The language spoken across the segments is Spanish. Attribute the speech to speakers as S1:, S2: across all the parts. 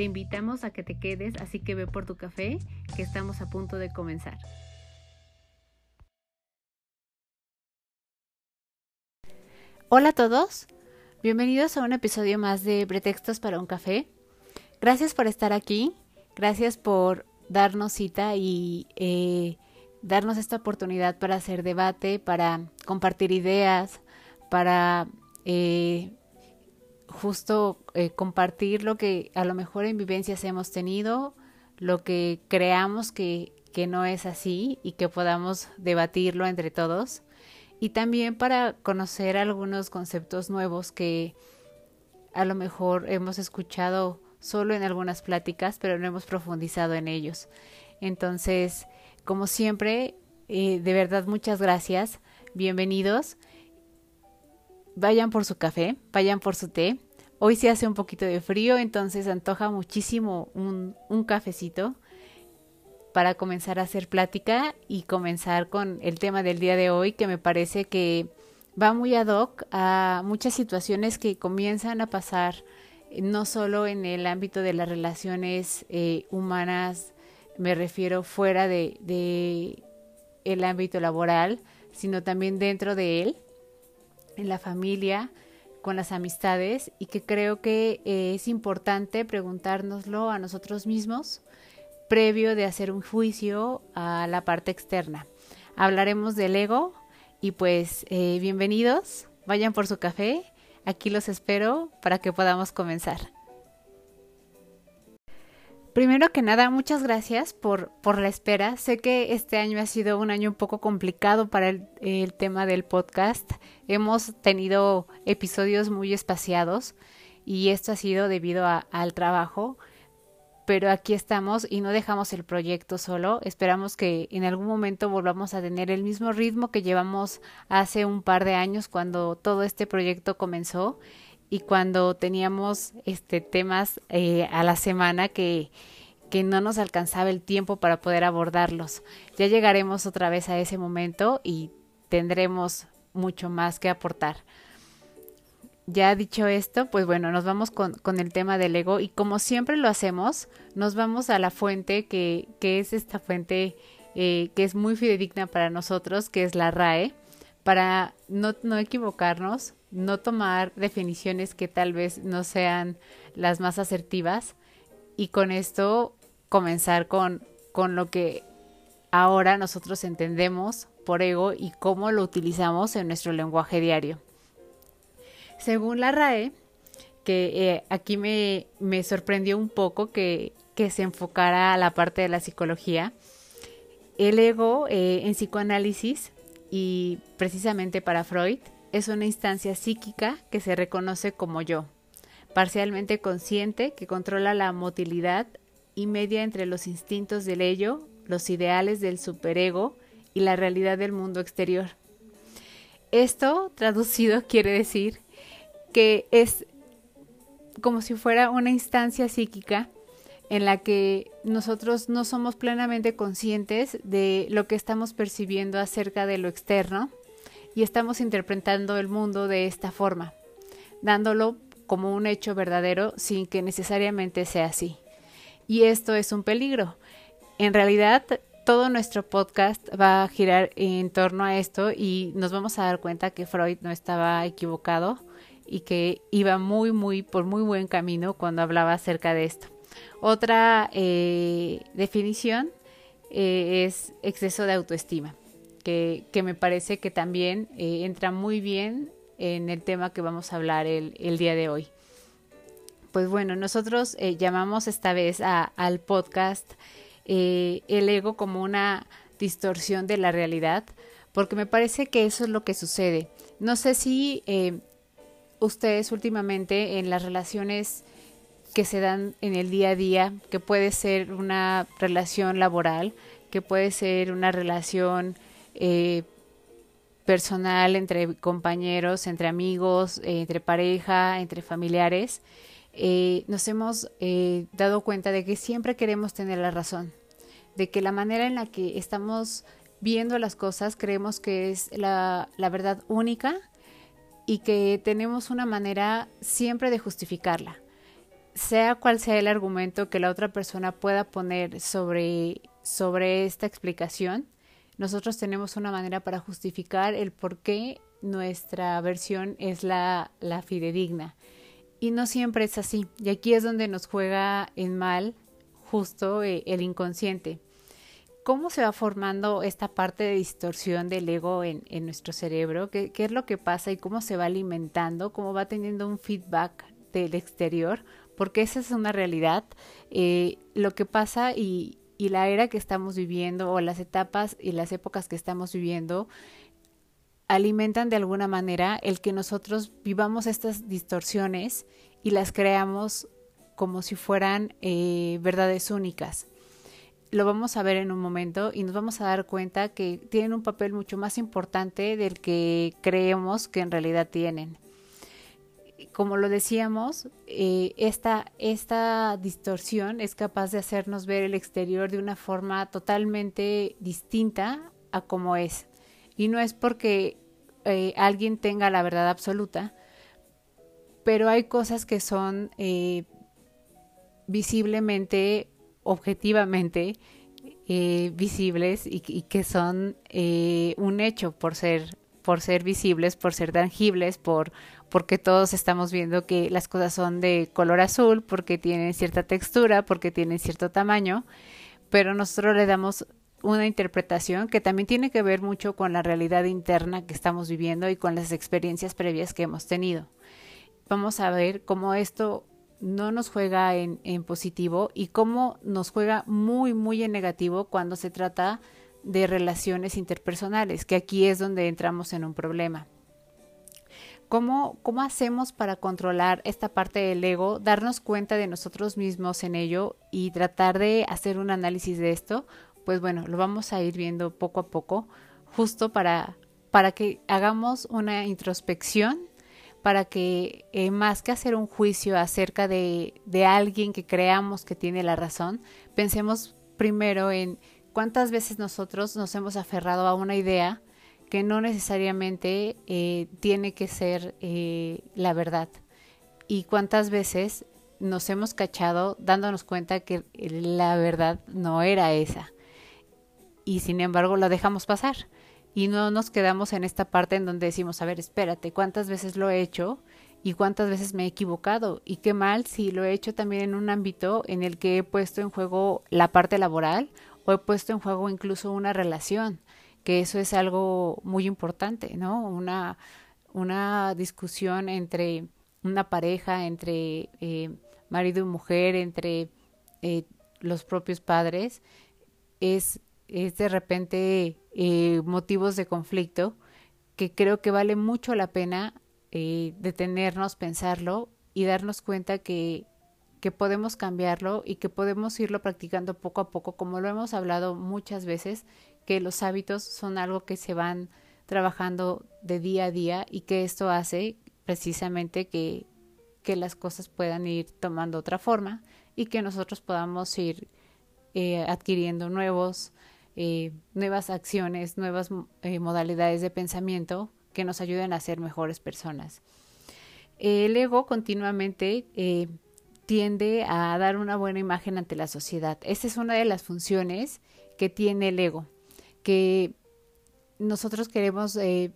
S1: Te invitamos a que te quedes, así que ve por tu café, que estamos a punto de comenzar. Hola a todos, bienvenidos a un episodio más de Pretextos para un café. Gracias por estar aquí, gracias por darnos cita y eh, darnos esta oportunidad para hacer debate, para compartir ideas, para eh, justo eh, compartir lo que a lo mejor en vivencias hemos tenido, lo que creamos que, que no es así y que podamos debatirlo entre todos. Y también para conocer algunos conceptos nuevos que a lo mejor hemos escuchado solo en algunas pláticas, pero no hemos profundizado en ellos. Entonces, como siempre, eh, de verdad muchas gracias, bienvenidos. Vayan por su café, vayan por su té. Hoy se hace un poquito de frío, entonces antoja muchísimo un, un cafecito para comenzar a hacer plática y comenzar con el tema del día de hoy que me parece que va muy ad hoc a muchas situaciones que comienzan a pasar eh, no solo en el ámbito de las relaciones eh, humanas, me refiero fuera de, de el ámbito laboral, sino también dentro de él, en la familia, con las amistades y que creo que eh, es importante preguntárnoslo a nosotros mismos previo de hacer un juicio a la parte externa. Hablaremos del ego y pues eh, bienvenidos, vayan por su café, aquí los espero para que podamos comenzar. Primero que nada, muchas gracias por, por la espera. Sé que este año ha sido un año un poco complicado para el, tema del podcast. Hemos tenido episodios muy espaciados y esto ha sido debido a, al trabajo. Pero aquí estamos y no dejamos el proyecto solo. Esperamos que en algún momento volvamos a tener el mismo ritmo que llevamos hace un par de años cuando todo este proyecto comenzó y cuando teníamos este temas eh, a la semana que, que no nos alcanzaba el tiempo para poder abordarlos. Ya llegaremos otra vez a ese momento y tendremos mucho más que aportar. Ya dicho esto, pues bueno, nos vamos con, con, el tema del ego y como siempre lo hacemos, nos vamos a la fuente que, que es esta fuente eh, que es muy fidedigna para nosotros, que es la RAE, para no, no equivocarnos, no tomar definiciones que tal vez no sean las más asertivas y con esto comenzar con, con lo que ahora nosotros entendemos por ego y cómo lo utilizamos en nuestro lenguaje diario. Según la RAE, que eh, aquí me, me, sorprendió un poco que, que, se enfocara a la parte de la psicología, el ego eh, en psicoanálisis y precisamente para Freud es una instancia psíquica que se reconoce como yo, parcialmente consciente que controla la motilidad y media entre los instintos del ello, los ideales del superego y la realidad del mundo exterior. Esto, traducido, quiere decir que es como si fuera una instancia psíquica en la que nosotros no somos plenamente conscientes de lo que estamos percibiendo acerca de lo externo y estamos interpretando el mundo de esta forma, dándolo como un hecho verdadero sin que necesariamente sea así. Y esto es un peligro. En realidad, todo nuestro podcast va a girar en torno a esto y nos vamos a dar cuenta que Freud no estaba equivocado y que iba muy, muy, por muy buen camino cuando hablaba acerca de esto. Otra eh, definición eh, es exceso de autoestima que, me parece que también eh, entra muy bien en el tema que vamos a hablar el, el día de hoy. Pues bueno, nosotros eh, llamamos esta vez a, al podcast eh, el ego como una distorsión de la realidad, porque me parece que eso es lo que sucede. No sé si ustedes últimamente en las relaciones que se dan en el día a día, que puede ser una relación laboral, que puede ser una relación eh, personal entre compañeros, entre amigos, eh, entre pareja, entre familiares, eh, nos hemos dado cuenta de que siempre queremos tener la razón, de que la manera en la que estamos viendo las cosas creemos que es la, la verdad única y que tenemos una manera siempre de justificarla. Sea cual sea el argumento que la otra persona pueda poner sobre, sobre esta explicación, nosotros tenemos una manera para justificar el por qué nuestra versión es la, la fidedigna. Y no siempre es así. Y aquí es donde nos juega en mal justo eh, el inconsciente. ¿Cómo se va formando esta parte de distorsión del ego en, en nuestro cerebro? ¿Qué, ¿Qué, es lo que pasa y cómo se va alimentando? ¿Cómo va teniendo un feedback del exterior? porque esa es una realidad. Eh, lo que pasa y, y la era que estamos viviendo o las etapas y las épocas que estamos viviendo alimentan de alguna manera el que nosotros vivamos estas distorsiones y las creamos como si fueran eh, verdades únicas. Lo vamos a ver en un momento y nos vamos a dar cuenta que tienen un papel mucho más importante del que creemos que en realidad tienen como lo decíamos, eh, esta, esta distorsión es capaz de hacernos ver el exterior de una forma totalmente distinta a como es. Y no es porque eh, alguien tenga la verdad absoluta, pero hay cosas que son eh, visiblemente, objetivamente visibles y, y, que son un hecho por ser, por ser visibles, por ser tangibles, por porque todos estamos viendo que las cosas son de color azul, porque tienen cierta textura, porque tienen cierto tamaño, pero nosotros le damos una interpretación que también tiene que ver mucho con la realidad interna que estamos viviendo y con las experiencias previas que hemos tenido. Vamos a ver cómo esto no nos juega en, en positivo y cómo nos juega muy, muy en negativo cuando se trata de relaciones interpersonales, que aquí es donde entramos en un problema. ¿Cómo, ¿Cómo hacemos para controlar esta parte del ego, darnos cuenta de nosotros mismos en ello y tratar de hacer un análisis de esto? Pues bueno, lo vamos a ir viendo poco a poco, justo para, para que hagamos una introspección, para que eh, más que hacer un juicio acerca de, de alguien que creamos que tiene la razón, pensemos primero en cuántas veces nosotros nos hemos aferrado a una idea que no necesariamente eh, tiene que ser eh, la verdad. Y cuántas veces nos hemos cachado dándonos cuenta que la verdad no era esa. Y sin embargo la dejamos pasar. Y no nos quedamos en esta parte en donde decimos, a ver, espérate, ¿cuántas veces lo he hecho? y cuántas veces me he equivocado y qué mal si lo he hecho también en un ámbito en el que he puesto en juego la parte laboral o he puesto en juego incluso una relación que eso es algo muy importante, ¿no? Una, una discusión entre una pareja, entre eh, marido y mujer, entre eh, los propios padres, es, es de repente eh, motivos de conflicto que creo que vale mucho la pena detenernos, pensarlo y darnos cuenta que, que podemos cambiarlo y que podemos irlo practicando poco a poco, como lo hemos hablado muchas veces, que los hábitos son algo que se van trabajando de día a día y que esto hace precisamente que, que las cosas puedan ir tomando otra forma y que nosotros podamos ir eh, adquiriendo nuevos, eh, nuevas acciones, nuevas eh, modalidades de pensamiento que nos ayuden a ser mejores personas. El ego continuamente tiende a dar una buena imagen ante la sociedad. Esta es una de las funciones que tiene el ego que nosotros queremos eh,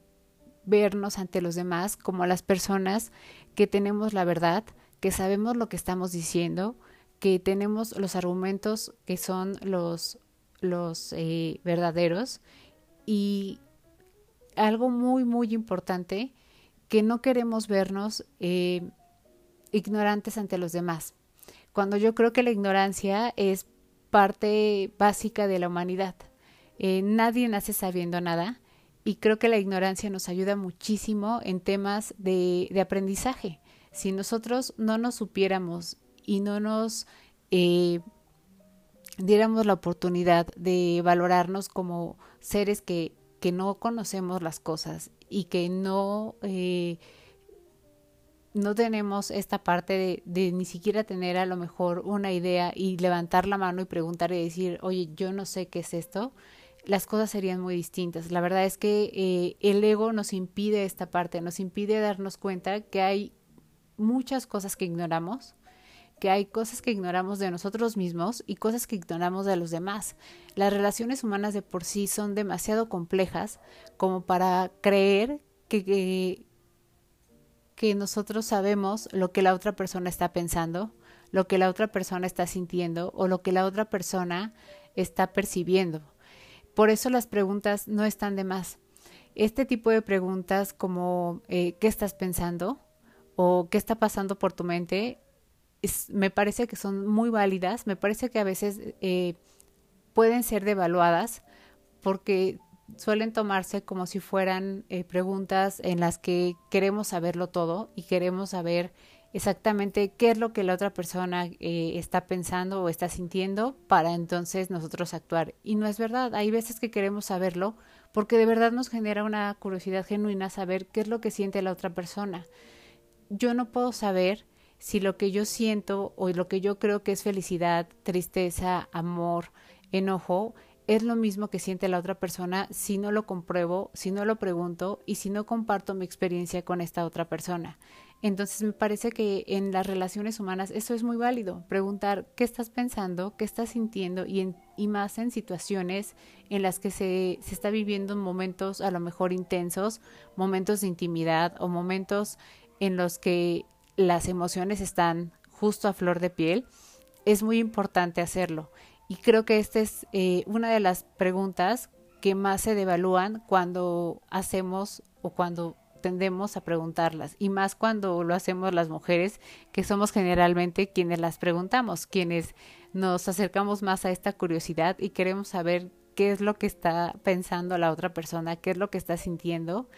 S1: vernos ante los demás como las personas que tenemos la verdad, que sabemos lo que estamos diciendo, que tenemos los argumentos que son los, los eh, verdaderos y algo muy, muy importante, que no queremos vernos eh, ignorantes ante los demás. Cuando yo creo que la ignorancia es parte básica de la humanidad. Eh, nadie nace sabiendo nada y creo que la ignorancia nos ayuda muchísimo en temas de, aprendizaje. Si nosotros no nos supiéramos y no nos eh, diéramos la oportunidad de valorarnos como seres que, que no conocemos las cosas y que no, eh, no tenemos esta parte de, ni siquiera tener a lo mejor una idea y levantar la mano y preguntar y decir, oye, yo no sé qué es esto, las cosas serían muy distintas. La verdad es que eh, el ego nos impide esta parte, nos impide darnos cuenta que hay muchas cosas que ignoramos, que hay cosas que ignoramos de nosotros mismos y cosas que ignoramos de los demás. Las relaciones humanas de por sí son demasiado complejas como para creer que, que nosotros sabemos lo que la otra persona está pensando, lo que la otra persona está sintiendo o lo que la otra persona está percibiendo. Por eso las preguntas no están de más. Este tipo de preguntas como eh, ¿qué estás pensando? o ¿qué está pasando por tu mente? Me parece que son muy válidas, me parece que a veces eh, pueden ser devaluadas porque suelen tomarse como si fueran eh, preguntas en las que queremos saberlo todo y queremos saber exactamente qué es lo que la otra persona eh, está pensando o está sintiendo para entonces nosotros actuar. Y no es verdad, hay veces que queremos saberlo porque de verdad nos genera una curiosidad genuina saber qué es lo que siente la otra persona. Yo no puedo saber si lo que yo siento o lo que yo creo que es felicidad, tristeza, amor, enojo, es lo mismo que siente la otra persona si no lo compruebo, si no lo pregunto y si no comparto mi experiencia con esta otra persona. Entonces me parece que en las relaciones humanas eso es muy válido, preguntar qué estás pensando, qué estás sintiendo y, en, y más en situaciones en las que se, se está viviendo momentos a lo mejor intensos, momentos de intimidad o momentos en los que las emociones están justo a flor de piel, es muy importante hacerlo. Y creo que esta es eh, una de las preguntas que más se devalúan cuando hacemos o cuando tendemos a preguntarlas y más cuando lo hacemos las mujeres que somos generalmente quienes las preguntamos, quienes nos acercamos más a esta curiosidad y queremos saber qué es lo que está pensando la otra persona, qué es lo que está sintiendo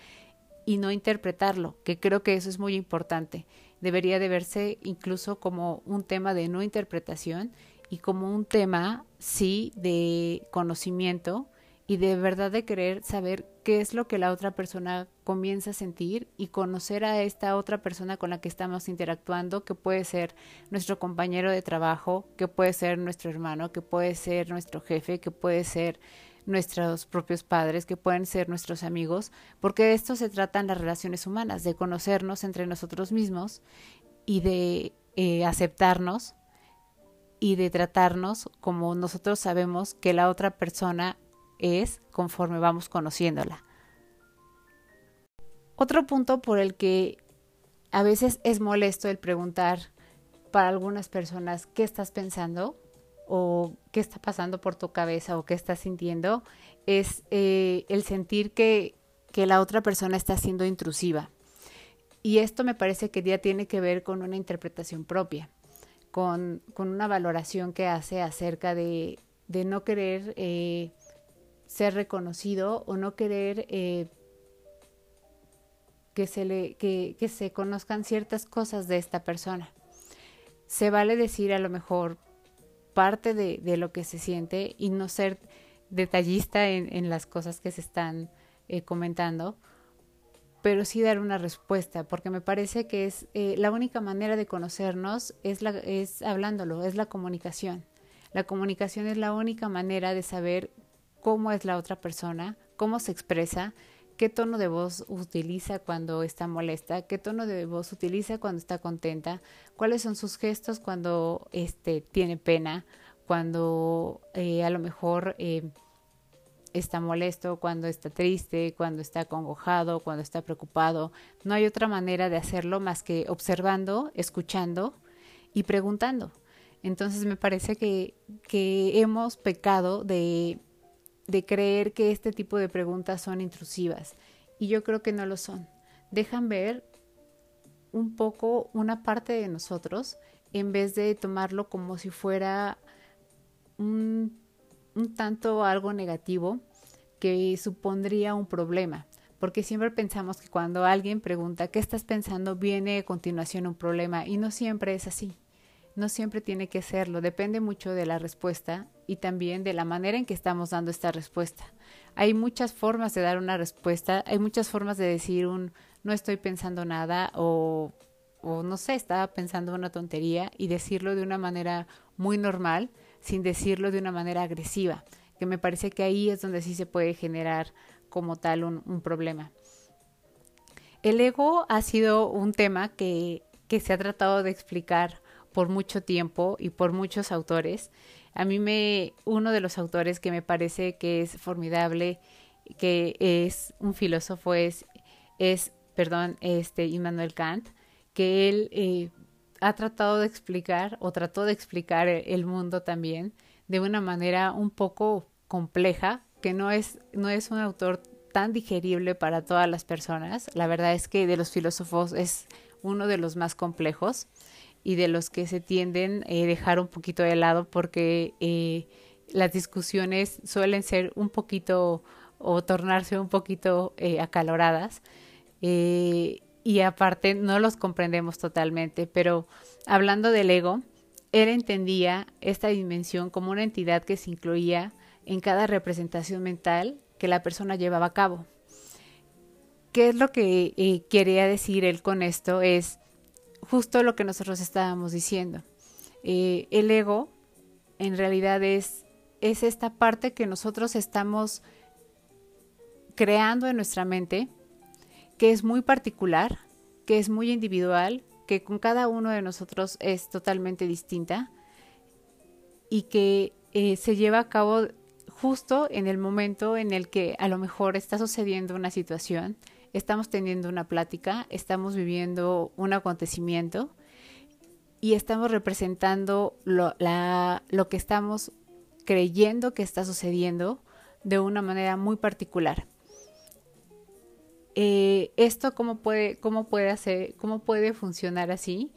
S1: y no interpretarlo, que creo que eso es muy importante. Debería de verse incluso como un tema de no interpretación y como un tema, sí, de conocimiento y de verdad de querer saber qué es lo que la otra persona comienza a sentir y conocer a esta otra persona con la que estamos interactuando, que puede ser nuestro compañero de trabajo, que puede ser nuestro hermano, que puede ser nuestro jefe, que puede ser nuestros propios padres, que pueden ser nuestros amigos, porque de esto se tratan las relaciones humanas, de conocernos entre nosotros mismos y de eh, aceptarnos y de tratarnos como nosotros sabemos que la otra persona es conforme vamos conociéndola. Otro punto por el que a veces es molesto el preguntar para algunas personas qué estás pensando o qué está pasando por tu cabeza o qué estás sintiendo es eh, el sentir que, que la otra persona está siendo intrusiva. Y esto me parece que ya tiene que ver con una interpretación propia, con, una valoración que hace acerca de, no querer eh, ser reconocido o no querer eh, que, se le, que, se conozcan ciertas cosas de esta persona. Se vale decir a lo mejor parte de, lo que se siente y no ser detallista en, en las cosas que se están eh, comentando, pero sí dar una respuesta, porque me parece que es eh, la única manera de conocernos es, la, es hablándolo, es la comunicación. La comunicación es la única manera de saber cómo es la otra persona, cómo se expresa, qué tono de voz utiliza cuando está molesta, qué tono de voz utiliza cuando está contenta, cuáles son sus gestos cuando este, tiene pena, cuando eh, a lo mejor eh, está molesto, cuando está triste, cuando está acongojado, cuando está preocupado. No hay otra manera de hacerlo más que observando, escuchando y preguntando. Entonces me parece que, que hemos pecado de de creer que este tipo de preguntas son intrusivas y yo creo que no lo son. Dejan ver un poco una parte de nosotros en vez de tomarlo como si fuera un, un tanto algo negativo que supondría un problema. Porque siempre pensamos que cuando alguien pregunta qué estás pensando viene a continuación un problema y no siempre es así. no siempre tiene que serlo, depende mucho de la respuesta y también de la manera en que estamos dando esta respuesta. Hay muchas formas de dar una respuesta, hay muchas formas de decir un no estoy pensando nada o, o no sé, estaba pensando una tontería y decirlo de una manera muy normal sin decirlo de una manera agresiva, que me parece que ahí es donde sí se puede generar como tal un, problema. El ego ha sido un tema que, que se ha tratado de explicar por mucho tiempo y por muchos autores. A mí me, uno de los autores que me parece que es formidable, que es un filósofo, es, es perdón, este, Immanuel Kant, que él eh, ha tratado de explicar o trató de explicar el mundo también de una manera un poco compleja, que no es, no es un autor tan digerible para todas las personas. La verdad es que de los filósofos es uno de los más complejos y de los que se tienden a eh, dejar un poquito de lado porque eh, las discusiones suelen ser un poquito o tornarse un poquito eh, acaloradas y aparte no los comprendemos totalmente, pero hablando del ego, él entendía esta dimensión como una entidad que se incluía en cada representación mental que la persona llevaba a cabo. ¿Qué es lo que quería decir él con esto? Es justo lo que nosotros estábamos diciendo. Eh, el ego en realidad es, es esta parte que nosotros estamos creando en nuestra mente, que es muy particular, que es muy individual, que con cada uno de nosotros es totalmente distinta y que eh, se lleva a cabo justo en el momento en el que a lo mejor está sucediendo una situación estamos teniendo una plática, estamos viviendo un acontecimiento y estamos representando lo, lo que estamos creyendo que está sucediendo de una manera muy particular. Eh, esto cómo puede, cómo puede hacer, cómo puede funcionar así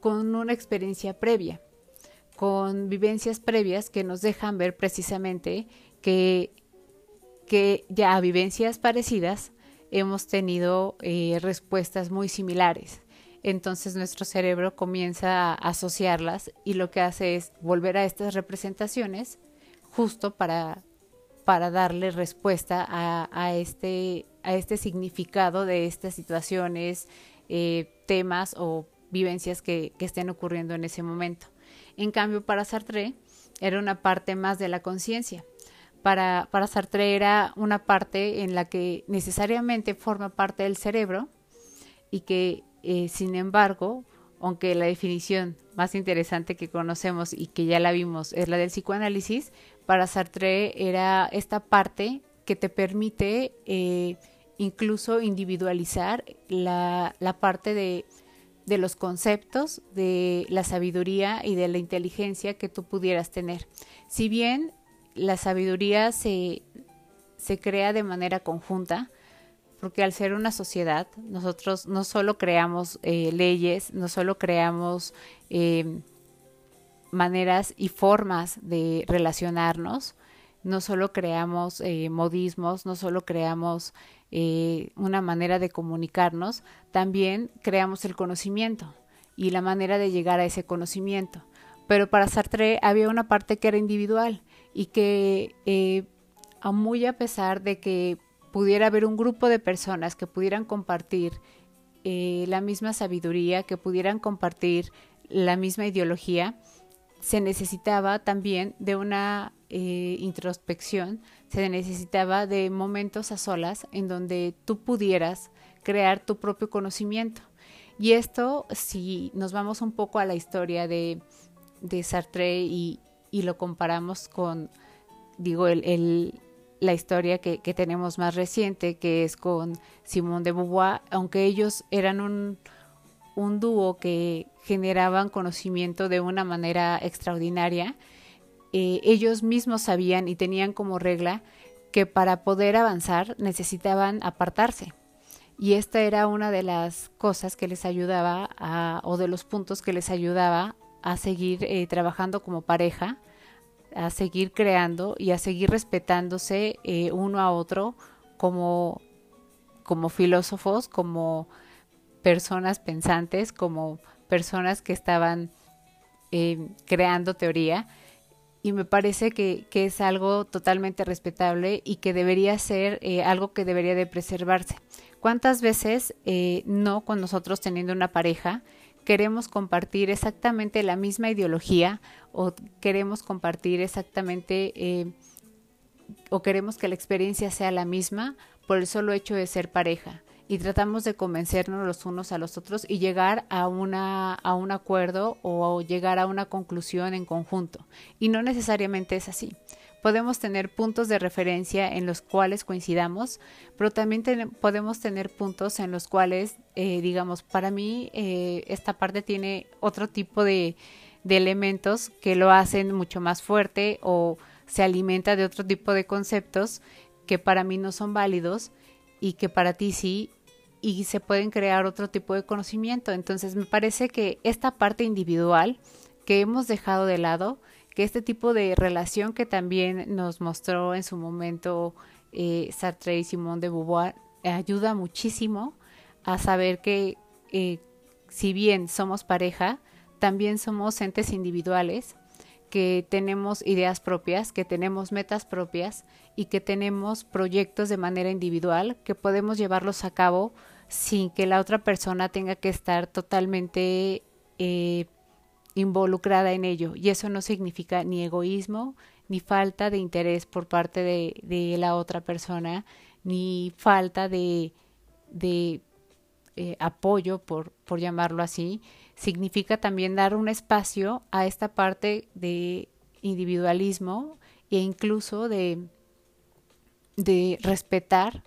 S1: con una experiencia previa, con vivencias previas que nos dejan ver precisamente que, que ya vivencias parecidas hemos tenido eh, respuestas muy similares. Entonces nuestro cerebro comienza a asociarlas y lo que hace es volver a estas representaciones justo para, para darle respuesta a, este, a este significado de estas situaciones, eh, temas o vivencias que, estén ocurriendo en ese momento. En cambio, para Sartre era una parte más de la conciencia para, para Sartre era una parte en la que necesariamente forma parte del cerebro y que, eh, sin embargo, aunque la definición más interesante que conocemos y que ya la vimos es la del psicoanálisis, para Sartre era esta parte que te permite eh, incluso individualizar la, la parte de, de, los conceptos, de la sabiduría y de la inteligencia que tú pudieras tener. Si bien la sabiduría se, se crea de manera conjunta, porque al ser una sociedad, nosotros no solo creamos eh, leyes, no solo creamos em, maneras y formas de relacionarnos, no solo creamos eh, modismos, no solo creamos eh, una manera de comunicarnos, también creamos el conocimiento y la manera de llegar a ese conocimiento. Pero para Sartre había una parte que era individual y que eh, a muy a pesar de que pudiera haber un grupo de personas que pudieran compartir eh, la misma sabiduría, que pudieran compartir la misma ideología, se necesitaba también de una introspección, se necesitaba de momentos a solas en donde tú pudieras crear tu propio conocimiento. Y esto, si nos vamos un poco a la historia de, de Sartre y, y lo comparamos con, digo, el, la historia que, que, tenemos más reciente, que es con Simón de Beauvoir, aunque ellos eran un, un dúo que generaban conocimiento de una manera extraordinaria, eh, ellos mismos sabían y tenían como regla que para poder avanzar necesitaban apartarse. Y esta era una de las cosas que les ayudaba a, o de los puntos que les ayudaba a seguir eh, trabajando como pareja, a seguir creando y a seguir respetándose eh, uno a otro como, como filósofos, como personas pensantes, como personas que estaban creando teoría y me parece que, que, es algo totalmente respetable y que debería ser eh, algo que debería de preservarse. ¿Cuántas veces eh, no con nosotros teniendo una pareja queremos compartir exactamente la misma ideología o queremos compartir exactamente eh, o queremos que la experiencia sea la misma por el solo hecho de ser pareja? Y tratamos de convencernos los unos a los otros y llegar a, una, a un acuerdo o llegar a una conclusión en conjunto. Y no necesariamente es así. Podemos tener puntos de referencia en los cuales coincidamos, pero también podemos tener puntos en los cuales, eh, digamos, para mí eh, esta parte tiene otro tipo de, de elementos que lo hacen mucho más fuerte o se alimenta de otro tipo de conceptos que para mí no son válidos y que para ti sí y se pueden crear otro tipo de conocimiento. Entonces me parece que esta parte individual que hemos dejado de lado, que este tipo de relación que también nos mostró en su momento eh, Sartre y Simón de Beauvoir, ayuda muchísimo a saber que eh, si bien somos pareja, también somos entes individuales que tenemos ideas propias, que tenemos metas propias y que tenemos proyectos de manera individual que podemos llevarlos a cabo sin que la otra persona tenga que estar totalmente eh, involucrada en ello. Y eso no significa ni egoísmo, ni falta de interés por parte de, la otra persona, ni falta de, de eh, apoyo, por, por llamarlo así, significa también dar un espacio a esta parte de individualismo e incluso de, de respetar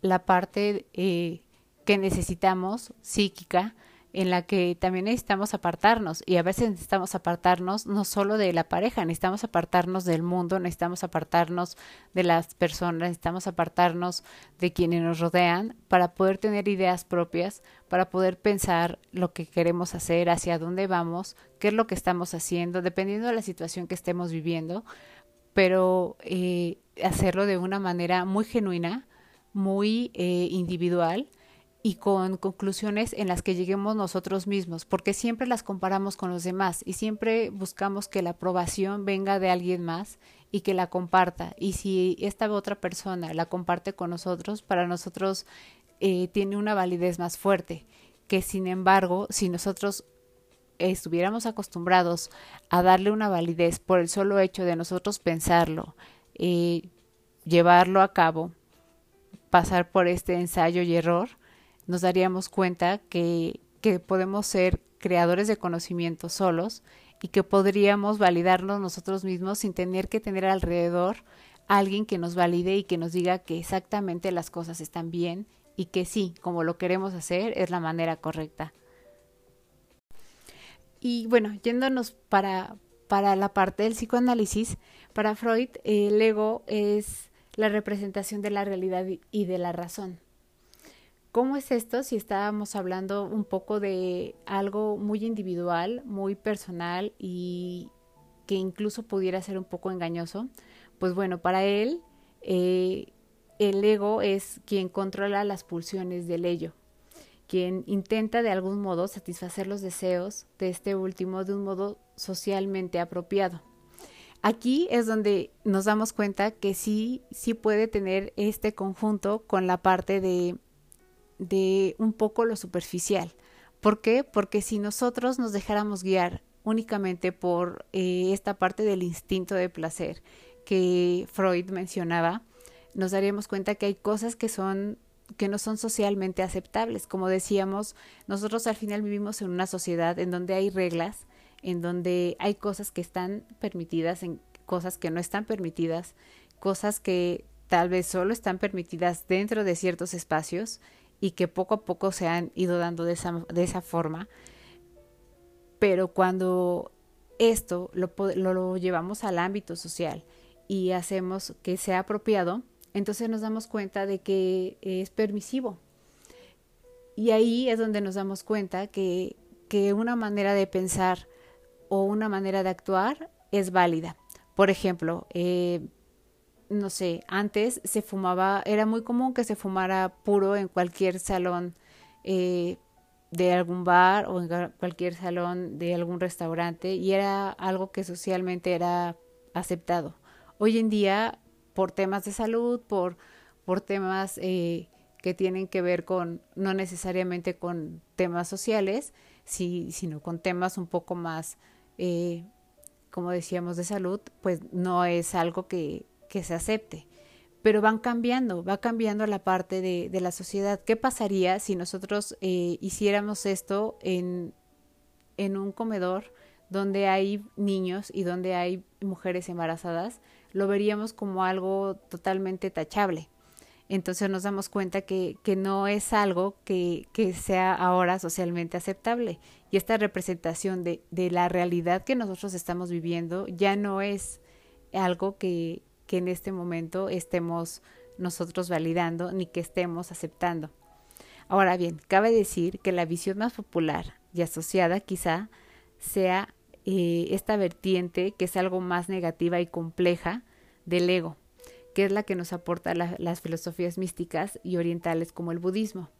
S1: la parte eh, que necesitamos psíquica en la que también necesitamos apartarnos. Y a veces necesitamos apartarnos no solo de la pareja, necesitamos apartarnos del mundo, necesitamos apartarnos de las personas, necesitamos apartarnos de quienes nos rodean para poder tener ideas propias, para poder pensar lo que queremos hacer, hacia dónde vamos, qué es lo que estamos haciendo, dependiendo de la situación que estemos viviendo, pero eh, hacerlo de una manera muy genuina, muy eh, individual y con conclusiones en las que lleguemos nosotros mismos, porque siempre las comparamos con los demás y siempre buscamos que la aprobación venga de alguien más y que la comparta. Y si esta otra persona la comparte con nosotros, para nosotros eh, tiene una validez más fuerte, que sin embargo, si nosotros estuviéramos acostumbrados a darle una validez por el solo hecho de nosotros pensarlo, eh, llevarlo a cabo, pasar por este ensayo y error, nos daríamos cuenta que, que podemos ser creadores de conocimiento solos y que podríamos validarnos nosotros mismos sin tener que tener alrededor alguien que nos valide y que nos diga que exactamente las cosas están bien y que sí, como lo queremos hacer, es la manera correcta. Y bueno, yéndonos para, para la parte del psicoanálisis, para Freud el ego es la representación de la realidad y de la razón. ¿Cómo es esto si estábamos hablando un poco de algo muy individual, muy personal y que incluso pudiera ser un poco engañoso? Pues bueno, para él eh, el ego es quien controla las pulsiones del ello, quien intenta de algún modo satisfacer los deseos de este último de un modo socialmente apropiado. Aquí es donde nos damos cuenta que sí, sí puede tener este conjunto con la parte de de un poco lo superficial. ¿Por qué? Porque si nosotros nos dejáramos guiar únicamente por eh, esta parte del instinto de placer que Freud mencionaba, nos daríamos cuenta que hay cosas que son que no son socialmente aceptables. Como decíamos, nosotros al final vivimos en una sociedad en donde hay reglas, en donde hay cosas que están permitidas, en cosas que no están permitidas, cosas que tal vez solo están permitidas dentro de ciertos espacios y que poco a poco se han ido dando de esa, de esa forma. Pero cuando esto lo, lo, llevamos al ámbito social y hacemos que sea apropiado, entonces nos damos cuenta de que es permisivo. Y ahí es donde nos damos cuenta que, que una manera de pensar o una manera de actuar es válida. Por ejemplo, eh, no sé, antes se fumaba, era muy común que se fumara puro en cualquier salón eh, de algún bar o en cualquier salón de algún restaurante y era algo que socialmente era aceptado. Hoy en día, por temas de salud, por, por temas eh, que tienen que ver con, no necesariamente con temas sociales, sí, sino con temas un poco más, eh, como decíamos, de salud, pues no es algo que, que se acepte pero van cambiando, va cambiando la parte de, la sociedad. ¿Qué pasaría si nosotros eh, hiciéramos esto en, en un comedor donde hay niños y donde hay mujeres embarazadas? Lo veríamos como algo totalmente tachable. Entonces nos damos cuenta que, que no es algo que, que, sea ahora socialmente aceptable. Y esta representación de, de la realidad que nosotros estamos viviendo ya no es algo que, que en este momento estemos nosotros validando ni que estemos aceptando. Ahora bien, cabe decir que la visión más popular y asociada quizá sea eh, esta vertiente que es algo más negativa y compleja del ego, que es la que nos aporta las filosofías místicas y orientales como el budismo.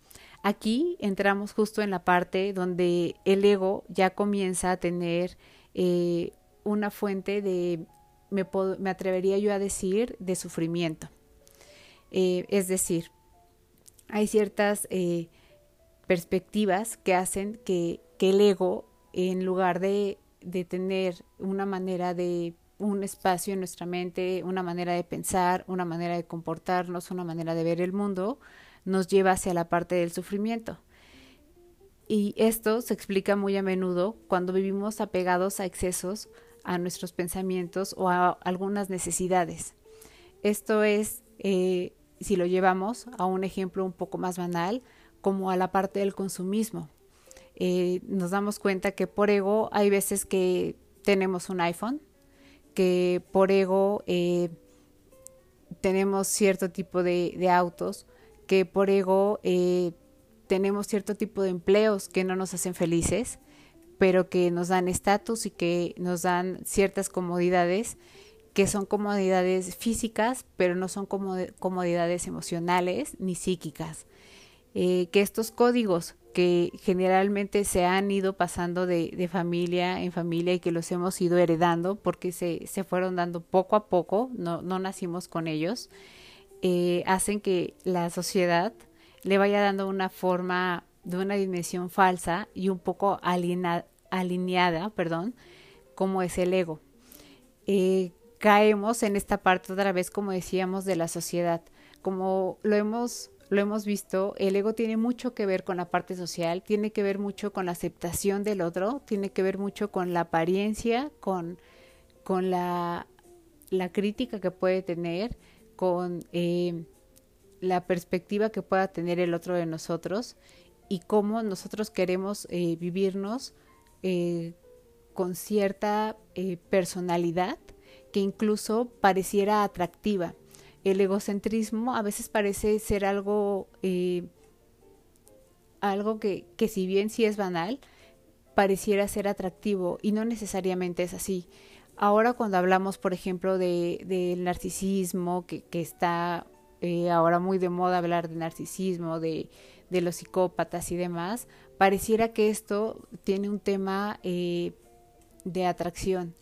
S1: Aquí entramos justo en la parte donde el ego ya comienza a tener eh, una fuente de me, atrevería yo a decir, de sufrimiento. Eh, es decir, hay ciertas eh, perspectivas que hacen que, el ego, en lugar de, de tener una manera de un espacio en nuestra mente, una manera de pensar, una manera de comportarnos, una manera de ver el mundo, nos lleva hacia la parte del sufrimiento. Y esto se explica muy a menudo cuando vivimos apegados a excesos a nuestros pensamientos o a algunas necesidades. Esto es, eh, si lo llevamos a un ejemplo un poco más banal, como a la parte del consumismo. Eh, nos damos cuenta que por ego hay veces que tenemos un iPhone, que por ego eh, tenemos cierto tipo de, de, autos, que por ego tenemos cierto tipo de empleos que no nos hacen felices, pero que nos dan estatus y que nos dan ciertas comodidades que son comodidades físicas, pero no son comodidades emocionales ni psíquicas. Eh, que estos códigos que generalmente se han ido pasando de, familia en familia y que los hemos ido heredando porque se, se fueron dando poco a poco, no, no nacimos con ellos, eh, hacen que la sociedad le vaya dando una forma de una dimensión falsa y un poco alienada, alineada, perdón, como es el ego. Eh, caemos en esta parte otra vez, como decíamos, de la sociedad. Como lo hemos, lo hemos visto, el ego tiene mucho que ver con la parte social, tiene que ver mucho con la aceptación del otro, tiene que ver mucho con la apariencia, con, con la, la crítica que puede tener, con eh, la perspectiva que pueda tener el otro de nosotros y cómo nosotros queremos eh, vivirnos eh, con cierta eh, personalidad que incluso pareciera atractiva. El egocentrismo a veces parece ser algo, eh, algo que, que si bien sí es banal, pareciera ser atractivo y no necesariamente es así. Ahora cuando hablamos, por ejemplo, del de, narcisismo, que, que está ahora muy de moda hablar de narcisismo, de, de los psicópatas y demás, pareciera que esto tiene un tema eh, de atracción.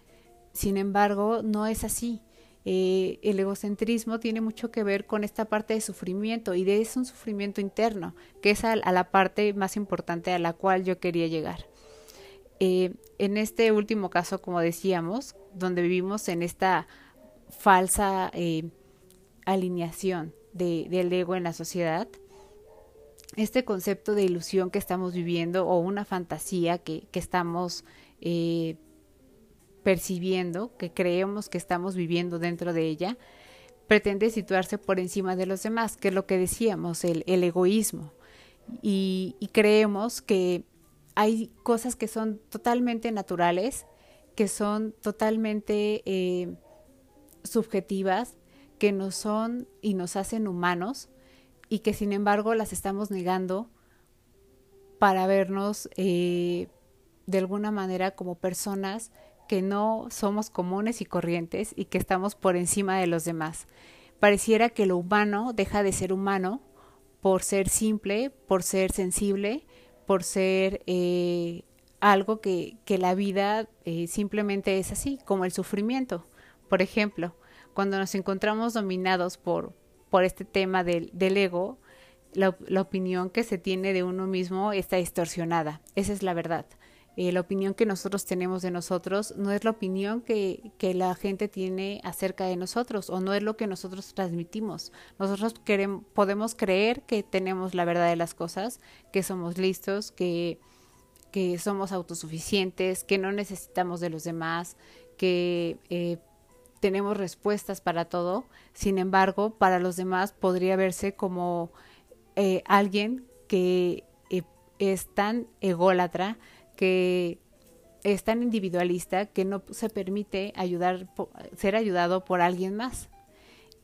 S1: Sin embargo, no es así. Eh, el egocentrismo tiene mucho que ver con esta parte de sufrimiento y de es un sufrimiento interno, que es a, la parte más importante a la cual yo quería llegar. Eh, en este último caso, como decíamos, donde vivimos en esta falsa alineación del ego en la sociedad, este concepto de ilusión que estamos viviendo o una fantasía que, que estamos eh, percibiendo, que creemos que estamos viviendo dentro de ella, pretende situarse por encima de los demás, que es lo que decíamos, el, el egoísmo. Y, creemos que hay cosas que son totalmente naturales, que son totalmente eh, subjetivas, que nos son y nos hacen humanos, y que sin embargo las estamos negando para vernos eh, de alguna manera como personas que no somos comunes y corrientes y que estamos por encima de los demás. Pareciera que lo humano deja de ser humano por ser simple, por ser sensible, por ser eh, algo que, que, la vida eh, simplemente es así, como el sufrimiento. Por ejemplo, cuando nos encontramos dominados por, por este tema del, ego, la, la, opinión que se tiene de uno mismo está distorsionada. Esa es la verdad. Eh, la opinión que nosotros tenemos de nosotros no es la opinión que, que, la gente tiene acerca de nosotros o no es lo que nosotros transmitimos. Nosotros queremos, podemos creer que tenemos la verdad de las cosas, que somos listos, que, que somos autosuficientes, que no necesitamos de los demás, que eh, tenemos respuestas para todo. Sin embargo, para los demás podría verse como eh, alguien que eh, es tan ególatra, que es tan individualista que no se permite ayudar, ser ayudado por alguien más